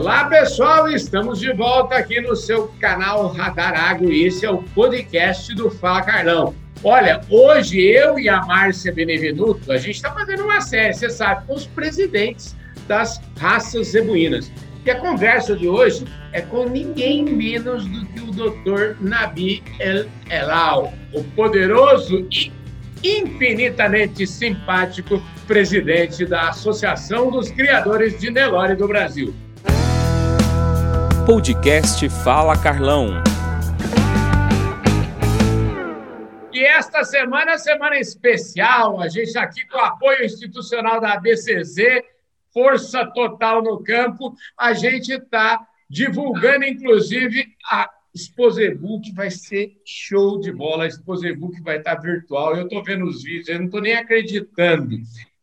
Olá, pessoal, estamos de volta aqui no seu canal Radar Agro e esse é o podcast do Fala Carlão. Olha, hoje eu e a Márcia Benevenuto, a gente está fazendo uma série, você sabe, com os presidentes das raças zebuínas. E a conversa de hoje é com ninguém menos do que o Dr. Nabi El Elal, o poderoso e infinitamente simpático presidente da Associação dos Criadores de Nelore do Brasil. Podcast Fala Carlão. E esta semana é semana especial, a gente aqui com o apoio institucional da ABCZ, força total no campo, a gente está divulgando, inclusive, a Exposebu, que vai ser show de bola. A Exposebu que vai estar virtual. Eu estou vendo os vídeos, eu não estou nem acreditando.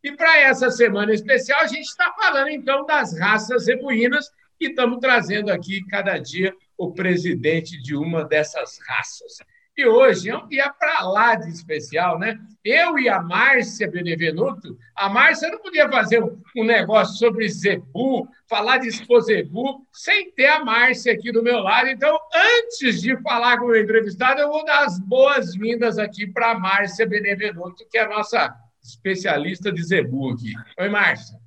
E para essa semana especial, a gente está falando então das raças zebuínas e estamos trazendo aqui cada dia o presidente de uma dessas raças. E hoje é um dia para lá de especial, né? Eu e a Márcia Benevenuto, a Márcia não podia fazer um negócio sobre Zebu, falar de Exposebu, sem ter a Márcia aqui do meu lado. Então, antes de falar com o entrevistado, eu vou dar as boas-vindas aqui para a Márcia Benevenuto, que é a nossa especialista de Zebu aqui. Oi, Márcia.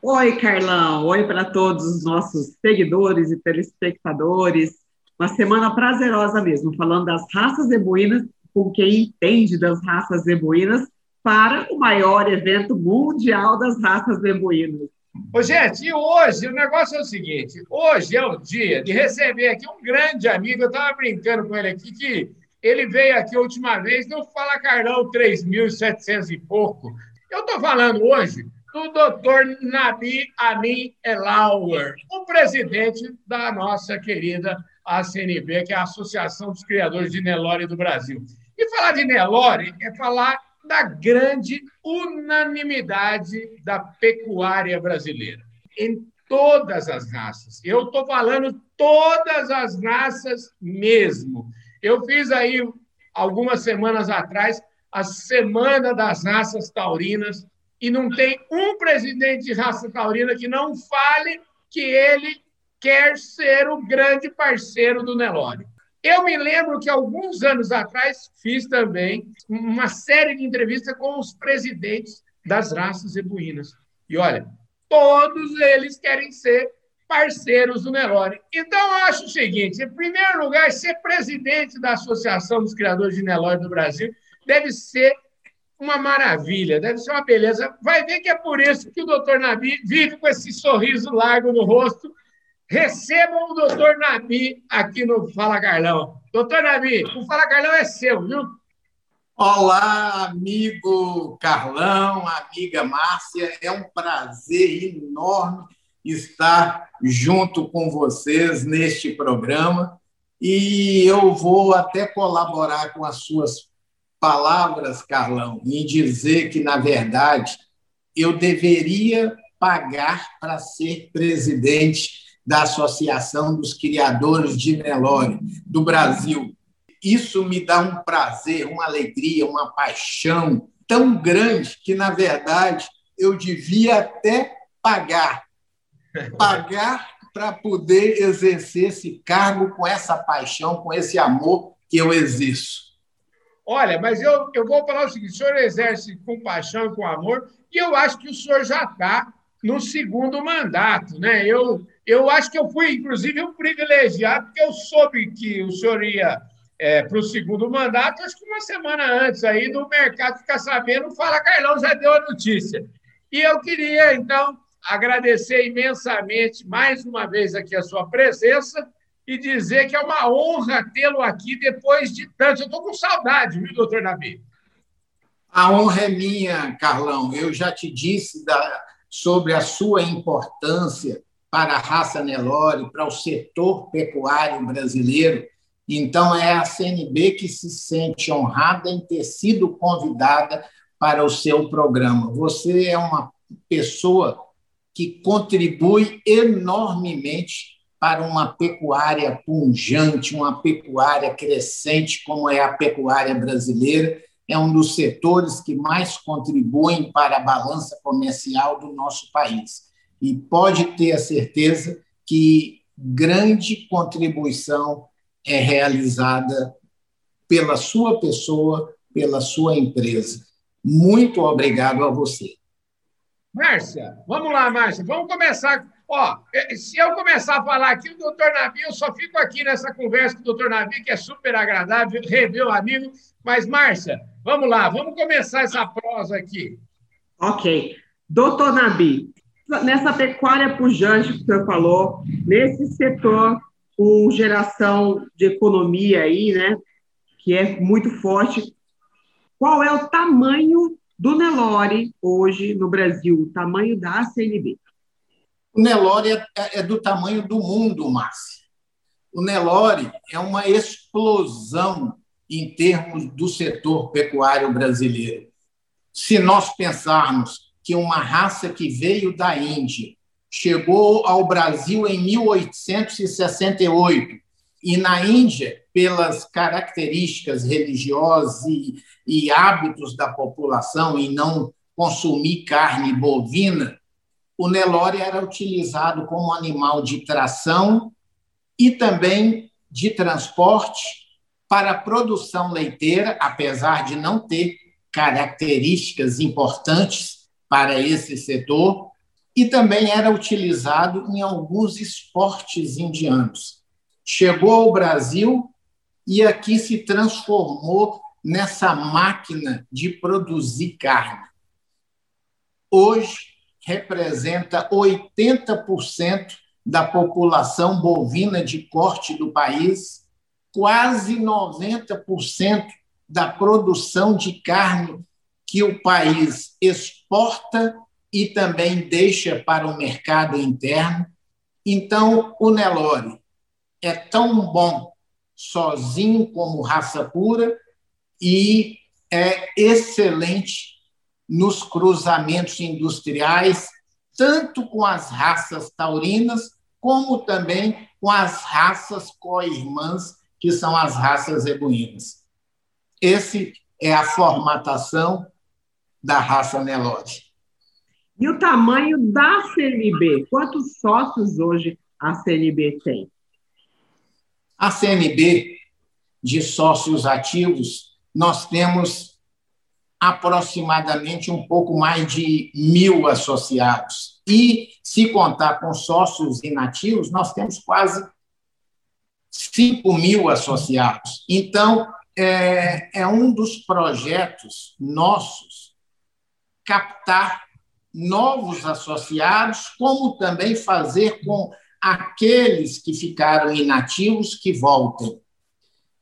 Oi, Carlão. Oi para todos os nossos seguidores e telespectadores. Uma semana prazerosa mesmo, falando das raças zebuínas, com quem entende das raças zebuínas, para o maior evento mundial das raças zebuínas. Ô, gente, e hoje o negócio é o seguinte: hoje é o dia de receber aqui um grande amigo. Eu estava brincando com ele aqui que ele veio aqui a última vez no Fala Carlão 3.700 e pouco. Eu estou falando hoje do doutor Nabi Amin Elauer, o presidente da nossa querida a CNB, que é a Associação dos Criadores de Nelore do Brasil. E falar de Nelore é falar da grande unanimidade da pecuária brasileira, em todas as raças. Eu estou falando todas as raças mesmo. Eu fiz aí, algumas semanas atrás, a Semana das Raças Taurinas, e não tem um presidente de raça taurina que não fale que ele quer ser o grande parceiro do Nelore. Eu me lembro que alguns anos atrás fiz também uma série de entrevistas com os presidentes das raças zebuínas. E olha, todos eles querem ser parceiros do Nelore. Então, eu acho o seguinte: em primeiro lugar, ser presidente da Associação dos Criadores de Nelore do Brasil deve ser uma maravilha, deve ser uma beleza. Vai ver que é por isso que o doutor Nabi vive com esse sorriso largo no rosto Recebam o doutor Nabi aqui no Fala Carlão. Doutor Nabi, o Fala Carlão é seu, viu? Olá, amigo Carlão, amiga Márcia. É um prazer enorme estar junto com vocês neste programa e eu vou até colaborar com as suas palavras, Carlão, em dizer que, na verdade, eu deveria pagar para ser presidente da Associação dos Criadores de Nelore do Brasil. Isso me dá um prazer, uma alegria, uma paixão tão grande que, na verdade, eu devia até pagar. Pagar para poder exercer esse cargo com essa paixão, com esse amor que eu exerço. Olha, mas eu, eu vou falar o seguinte: o senhor exerce com paixão com amor, e eu acho que o senhor já está no segundo mandato. Né? Eu, eu acho que eu fui, inclusive, um privilegiado, porque eu soube que o senhor ia é, para o segundo mandato, acho que uma semana antes aí do mercado ficar sabendo, fala, Carlão já deu a notícia. E eu queria, então, agradecer imensamente mais uma vez aqui a sua presença e dizer que é uma honra tê-lo aqui depois de tanto. Eu estou com saudade, viu, doutor Nabi? A honra é minha, Carlão. Eu já te disse da, sobre a sua importância para a raça Nelore, para o setor pecuário brasileiro. Então, é a CNB que se sente honrada em ter sido convidada para o seu programa. Você é uma pessoa que contribui enormemente para uma pecuária punjante, uma pecuária crescente, como é a pecuária brasileira. É um dos setores que mais contribuem para a balança comercial do nosso país e pode ter a certeza que grande contribuição é realizada pela sua pessoa, pela sua empresa. Muito obrigado a você. Márcia, vamos lá, Márcia, vamos começar. Ó, se eu começar a falar aqui, o doutor Navi, eu só fico aqui nessa conversa com o doutor Navi, que é super agradável, rever o amigo. Mas, Márcia, vamos lá, vamos começar essa prosa aqui. Ok. Doutor Nabi, nessa pecuária pujante que o senhor falou, nesse setor com geração de economia aí, né, que é muito forte, qual é o tamanho do Nelore hoje no Brasil, o tamanho da CNB? O Nelore é, é do tamanho do mundo, Márcia. O Nelore é uma explosão em termos do setor pecuário brasileiro. Se nós pensarmos que uma raça que veio da Índia chegou ao Brasil em 1868 e na Índia, pelas características religiosas e, e hábitos da população em não consumir carne bovina, o Nelore era utilizado como animal de tração e também de transporte para a produção leiteira, apesar de não ter características importantes para esse setor, e também era utilizado em alguns esportes indianos. Chegou ao Brasil e aqui se transformou nessa máquina de produzir carne. Hoje representa 80% da população bovina de corte do país, quase 90% da produção de carne que o país exporta e também deixa para o mercado interno. Então, o Nelore é tão bom sozinho como raça pura e é excelente nos cruzamentos industriais, tanto com as raças taurinas, como também com as raças co-irmãs, que são as raças ebuínas. Esse é a formatação da raça Nelore. E o tamanho da CNB? Quantos sócios hoje a CNB tem? A CNB, de sócios ativos, nós temos aproximadamente um pouco mais de mil associados. E, se contar com sócios inativos, nós temos quase 5 mil associados. Então, é, é um dos projetos nossos captar novos associados, como também fazer com aqueles que ficaram inativos que voltem.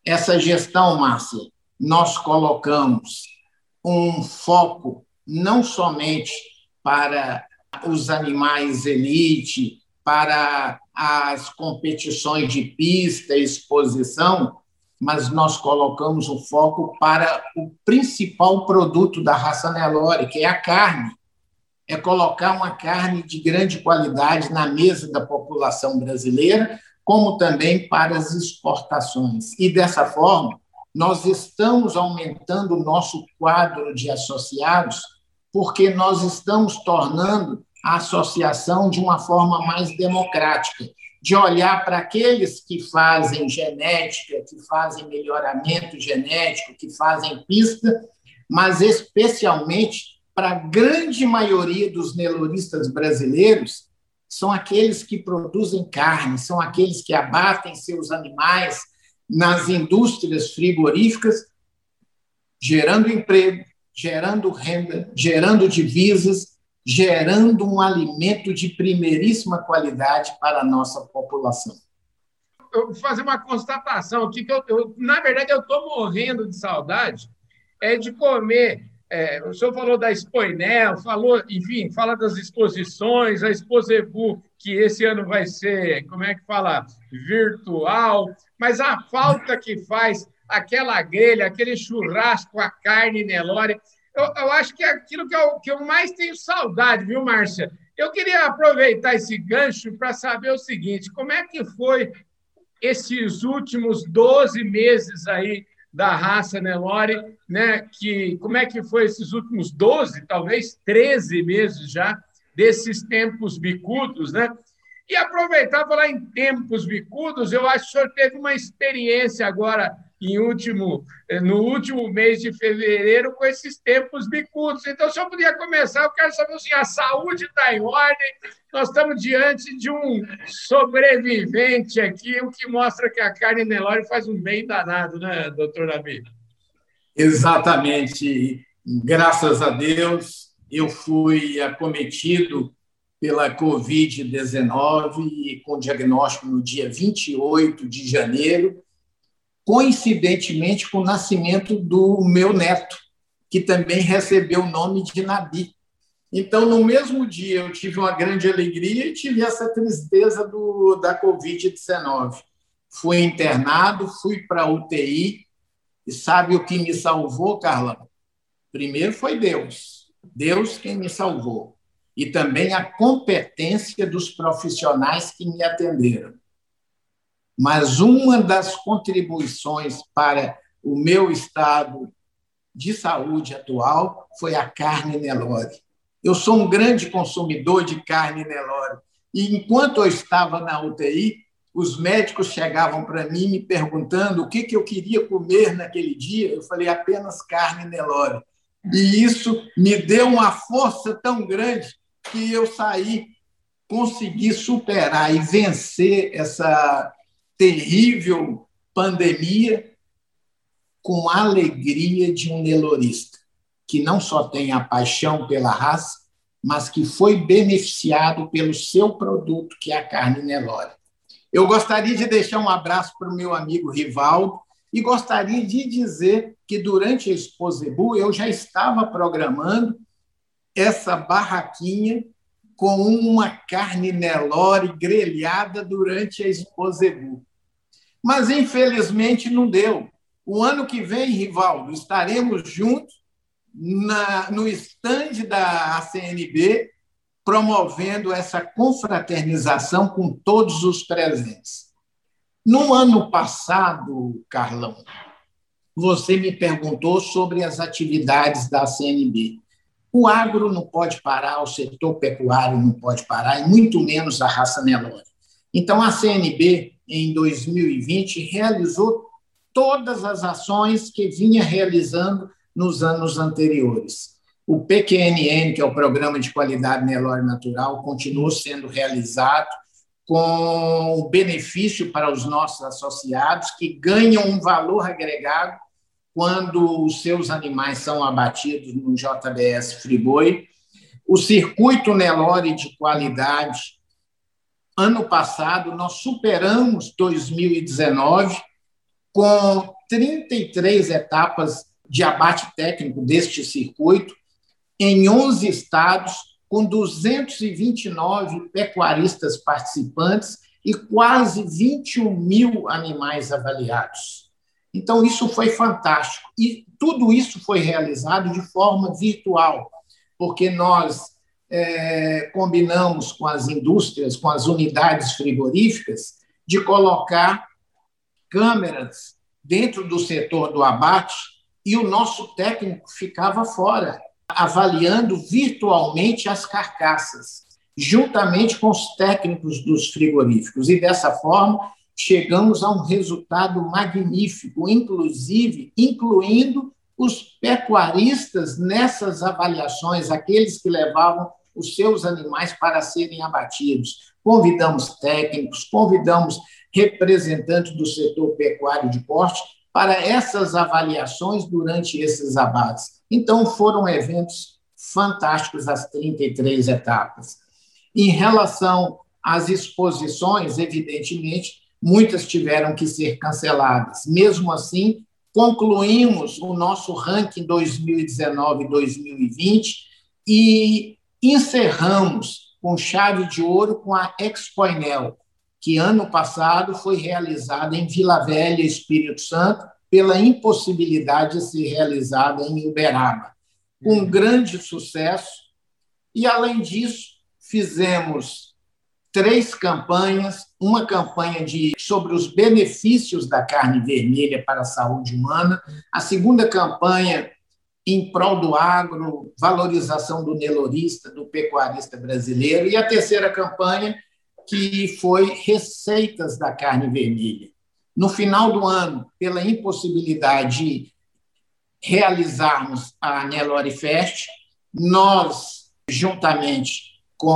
Essa gestão, Márcia, nós colocamos um foco não somente para os animais elite, para as competições de pista, exposição, mas nós colocamos o foco para o principal produto da raça Nelore, que é a carne é colocar uma carne de grande qualidade na mesa da população brasileira, como também para as exportações. E dessa forma, nós estamos aumentando o nosso quadro de associados, porque nós estamos tornando a associação de uma forma mais democrática, de olhar para aqueles que fazem genética, que fazem melhoramento genético, que fazem pista, mas especialmente para a grande maioria dos neloristas brasileiros, são aqueles que produzem carne, são aqueles que abatem seus animais nas indústrias frigoríficas, gerando emprego, gerando renda, gerando divisas, gerando um alimento de primeiríssima qualidade para a nossa população. Eu vou fazer uma constatação aqui, que eu, eu na verdade, eu estou morrendo de saudade é de comer é, o senhor falou da Expoinel, falou, enfim, fala das exposições, a Exposebu, que esse ano vai ser, como é que fala, virtual, mas a falta que faz aquela grelha, aquele churrasco, a carne Nelore, eu, eu acho que é aquilo que eu, que eu mais tenho saudade, viu, Márcia? Eu queria aproveitar esse gancho para saber o seguinte: como é que foi esses últimos 12 meses aí da raça Nelore, né? Que como é que foi esses últimos 12, talvez 13 meses já desses tempos bicudos, né? E aproveitar falar em tempos bicudos, eu acho que o senhor teve uma experiência agora em último, eh, no último mês de fevereiro com esses tempos bicudos. Então, se eu podia começar, eu quero saber assim, a saúde está em ordem, nós estamos diante de um sobrevivente aqui, o que mostra que a carne Nelore faz um bem danado, né, doutor Davi? Exatamente. Graças a Deus, eu fui acometido pela Covid-19 com diagnóstico no dia 28 de janeiro, coincidentemente com o nascimento do meu neto, que também recebeu o nome de Nabi. Então, no mesmo dia, eu tive uma grande alegria e tive essa tristeza do, da Covid-19. Fui internado, fui para UTI, e sabe o que me salvou, Carla? Primeiro foi Deus. Deus quem me salvou e também a competência dos profissionais que me atenderam. Mas uma das contribuições para o meu estado de saúde atual foi a carne Nelore. Eu sou um grande consumidor de carne Nelore. E enquanto eu estava na UTI, os médicos chegavam para mim me perguntando o que, que eu queria comer naquele dia. Eu falei apenas carne Nelore. E isso me deu uma força tão grande que eu saí, consegui superar e vencer essa terrível pandemia com a alegria de um nelorista, que não só tem a paixão pela raça, mas que foi beneficiado pelo seu produto, que é a carne Nelore. Eu gostaria de deixar um abraço para o meu amigo Rivaldo e gostaria de dizer que durante a Exposebu eu já estava programando essa barraquinha com uma carne Nelore grelhada durante a Exposebu. Mas, infelizmente, não deu. O ano que vem, Rivaldo, estaremos juntos na, no estande da ACNB, promovendo essa confraternização com todos os presentes. No ano passado, Carlão, você me perguntou sobre as atividades da ACNB. O agro não pode parar, o setor pecuário não pode parar, e muito menos a raça Nelore. Então, a CNB, em 2020, realizou todas as ações que vinha realizando nos anos anteriores. O PQNN, que é o Programa de Qualidade Nelore Natural, continuou sendo realizado com benefício para os nossos associados, que ganham um valor agregado quando os seus animais são abatidos no JBS Friboi. O circuito Nelore de qualidade, ano passado, nós superamos 2019 com 33 etapas de abate técnico deste circuito em 11 estados, com 229 pecuaristas participantes e quase 21 mil animais avaliados. Então, isso foi fantástico. E tudo isso foi realizado de forma virtual, porque nós é, combinamos com as indústrias, com as unidades frigoríficas, de colocar câmeras dentro do setor do abate e o nosso técnico ficava fora, avaliando virtualmente as carcaças, juntamente com os técnicos dos frigoríficos. E dessa forma, chegamos a um resultado magnífico, inclusive incluindo os pecuaristas nessas avaliações, aqueles que levavam os seus animais para serem abatidos. Convidamos técnicos, convidamos representantes do setor pecuário de corte para essas avaliações durante esses abates. Então, foram eventos fantásticos as 33 etapas. Em relação às exposições, evidentemente, muitas tiveram que ser canceladas. Mesmo assim, concluímos o nosso ranking 2019-2020 e encerramos com chave de ouro com a Expoinel, que ano passado foi realizada em Vila Velha, Espírito Santo, pela impossibilidade de ser realizada em Uberaba. Um grande sucesso. E, além disso, fizemos três campanhas, uma campanha de, sobre os benefícios da carne vermelha para a saúde humana, a segunda campanha em prol do agro, valorização do nelorista, do pecuarista brasileiro, e a terceira campanha que foi receitas da carne vermelha. No final do ano, pela impossibilidade de realizarmos a Nelore Fest, nós, juntamente com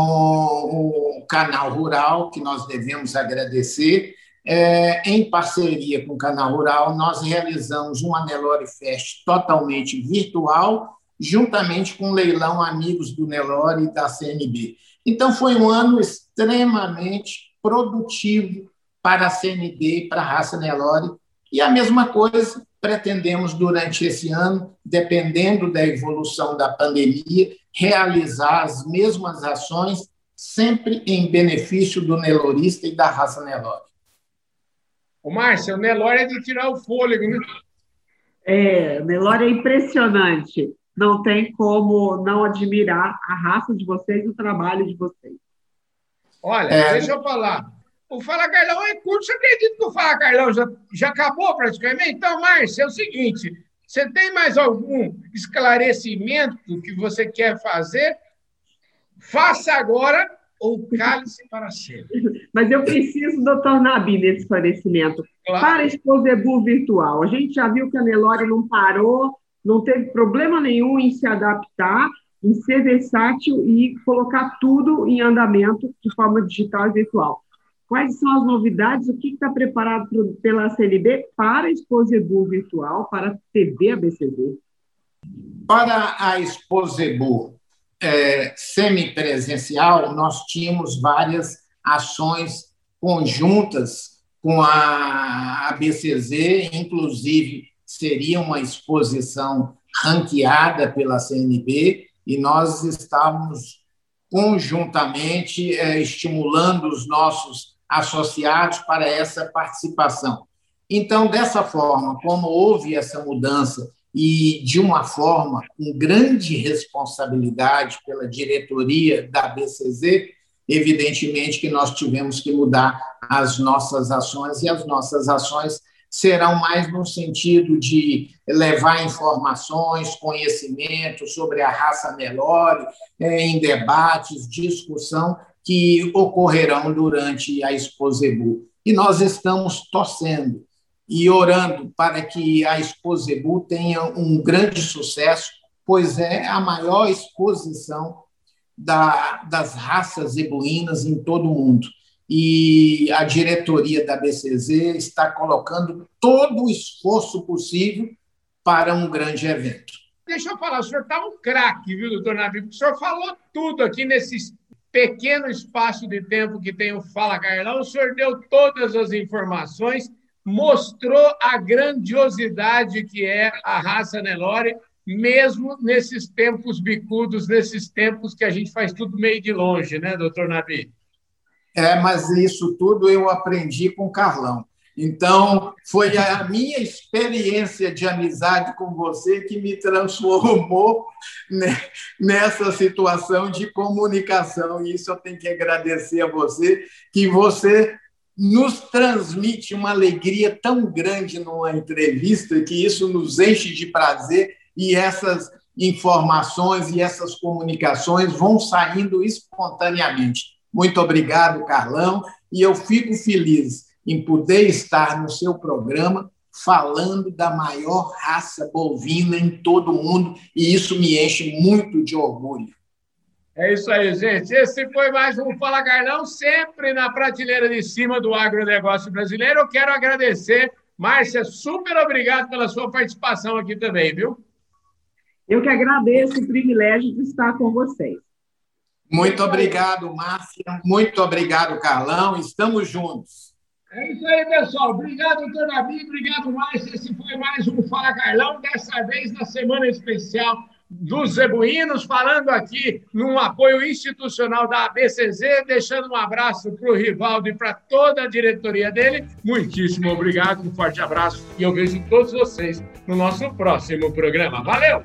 o canal rural, que nós devemos agradecer, é, em parceria com o Canal Rural, nós realizamos uma Nelore Fest totalmente virtual, juntamente com o leilão Amigos do Nelore e da CNB. Então, foi um ano extremamente produtivo para a CNB e para a raça Nelore. E a mesma coisa pretendemos, durante esse ano, dependendo da evolução da pandemia, realizar as mesmas ações, sempre em benefício do Nelorista e da raça Nelore. O Márcio, o Nelore é de tirar o fôlego, né? É, o Nelore é impressionante. Não tem como não admirar a raça de vocês e o trabalho de vocês. Olha, é... deixa eu falar. O Fala Carlão é curto. Você acredita que o Fala Carlão já, já acabou praticamente? Então, Márcio, é o seguinte: você tem mais algum esclarecimento que você quer fazer? Faça agora ou cale-se para sempre. Mas eu preciso, doutor Nabi, desse esclarecimento. Claro. Para Exposebu virtual, a gente já viu que a Nelore não parou, não teve problema nenhum em se adaptar, em ser versátil e colocar tudo em andamento de forma digital e virtual. Quais são as novidades? O que está preparado pela CNB para a Exposebu virtual, para a TV ABCD? Para a Exposebu é, semipresencial, nós tínhamos várias ações conjuntas com a ABCZ, inclusive seria uma exposição ranqueada pela CNB, e nós estávamos conjuntamente é, estimulando os nossos associados para essa participação. Então, dessa forma, como houve essa mudança e de uma forma com grande responsabilidade pela diretoria da BCZ, evidentemente que nós tivemos que mudar as nossas ações e as nossas ações serão mais no sentido de levar informações, conhecimento sobre a raça Nelore é, em debates, discussão que ocorrerão durante a Exposebu. E nós estamos torcendo e orando para que a Exposebu tenha um grande sucesso, pois é a maior exposição da, das raças zebuínas em todo o mundo. E a diretoria da BCZ está colocando todo o esforço possível para um grande evento. Deixa eu falar, o senhor está um craque, viu, doutor Nabi? O senhor falou tudo aqui nesse pequeno espaço de tempo que tem o Fala Carlão, o senhor deu todas as informações mostrou a grandiosidade que é a raça Nelore, mesmo nesses tempos bicudos, nesses tempos que a gente faz tudo meio de longe, né, doutor Nabi? É, mas isso tudo eu aprendi com o Carlão. Então, foi a minha experiência de amizade com você que me transformou nessa situação de comunicação. E isso eu tenho que agradecer a você, que você nos transmite uma alegria tão grande numa entrevista que isso nos enche de prazer e essas informações e essas comunicações vão saindo espontaneamente. Muito obrigado, Carlão, e eu fico feliz em poder estar no seu programa falando da maior raça bovina em todo o mundo, e isso me enche muito de orgulho. É isso aí, gente. Esse foi mais um Fala Carlão, sempre na prateleira de cima do agronegócio brasileiro. Eu quero agradecer. Márcia, super obrigado pela sua participação aqui também, viu? Eu que agradeço o privilégio de estar com vocês. Muito obrigado, Márcia. Muito obrigado, Carlão. Estamos juntos. É isso aí, pessoal. Obrigado, doutor Nabi. Obrigado, Márcia. Esse foi mais um Fala Carlão, dessa vez na semana especial dos zebuínos, falando aqui num apoio institucional da ABCZ, deixando um abraço para o Rivaldo e para toda a diretoria dele. Muitíssimo obrigado, um forte abraço e eu vejo todos vocês no nosso próximo programa. Valeu!